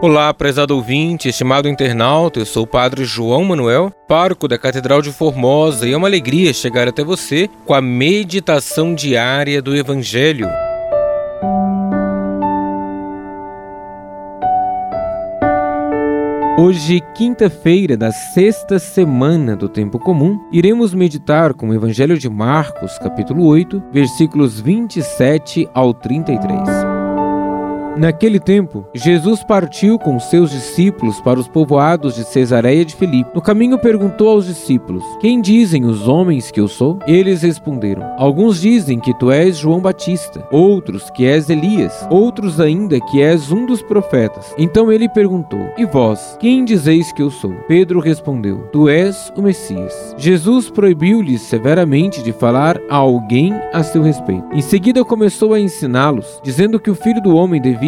Olá, prezado ouvinte, estimado internauta, eu sou o Padre João Manuel, pároco da Catedral de Formosa, e é uma alegria chegar até você com a meditação diária do Evangelho. Hoje, quinta-feira da sexta semana do tempo comum, iremos meditar com o Evangelho de Marcos, capítulo 8, versículos 27 ao 33. Naquele tempo, Jesus partiu com seus discípulos para os povoados de Cesareia de Filipe. No caminho perguntou aos discípulos: Quem dizem os homens que eu sou? Eles responderam: Alguns dizem que tu és João Batista, outros que és Elias, outros ainda que és um dos profetas. Então ele perguntou: E vós, quem dizeis que eu sou? Pedro respondeu: Tu és o Messias. Jesus proibiu-lhes severamente de falar a alguém a seu respeito. Em seguida começou a ensiná-los, dizendo que o filho do homem devia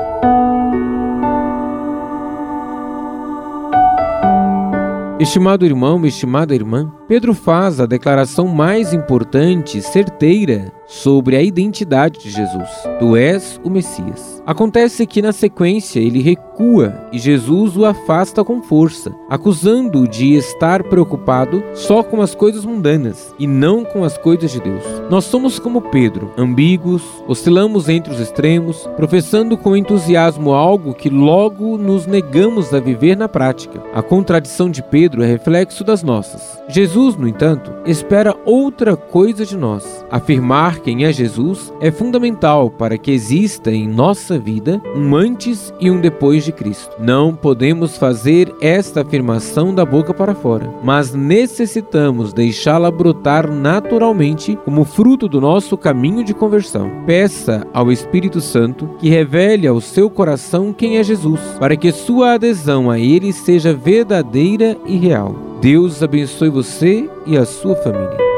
Estimado irmão, estimada irmã, Pedro faz a declaração mais importante, certeira, sobre a identidade de Jesus. Tu és o Messias. Acontece que na sequência ele recua e Jesus o afasta com força, acusando-o de estar preocupado só com as coisas mundanas e não com as coisas de Deus. Nós somos como Pedro, ambíguos, oscilamos entre os extremos, professando com entusiasmo algo que logo nos negamos a viver na prática. A contradição de Pedro é reflexo das nossas. Jesus, no entanto, espera outra coisa de nós: afirmar quem é Jesus é fundamental para que exista em nossa vida um antes e um depois de Cristo. Não podemos fazer esta afirmação da boca para fora, mas necessitamos deixá-la brotar naturalmente como fruto do nosso caminho de conversão. Peça ao Espírito Santo que revele ao seu coração quem é Jesus, para que sua adesão a ele seja verdadeira e real. Deus abençoe você e a sua família.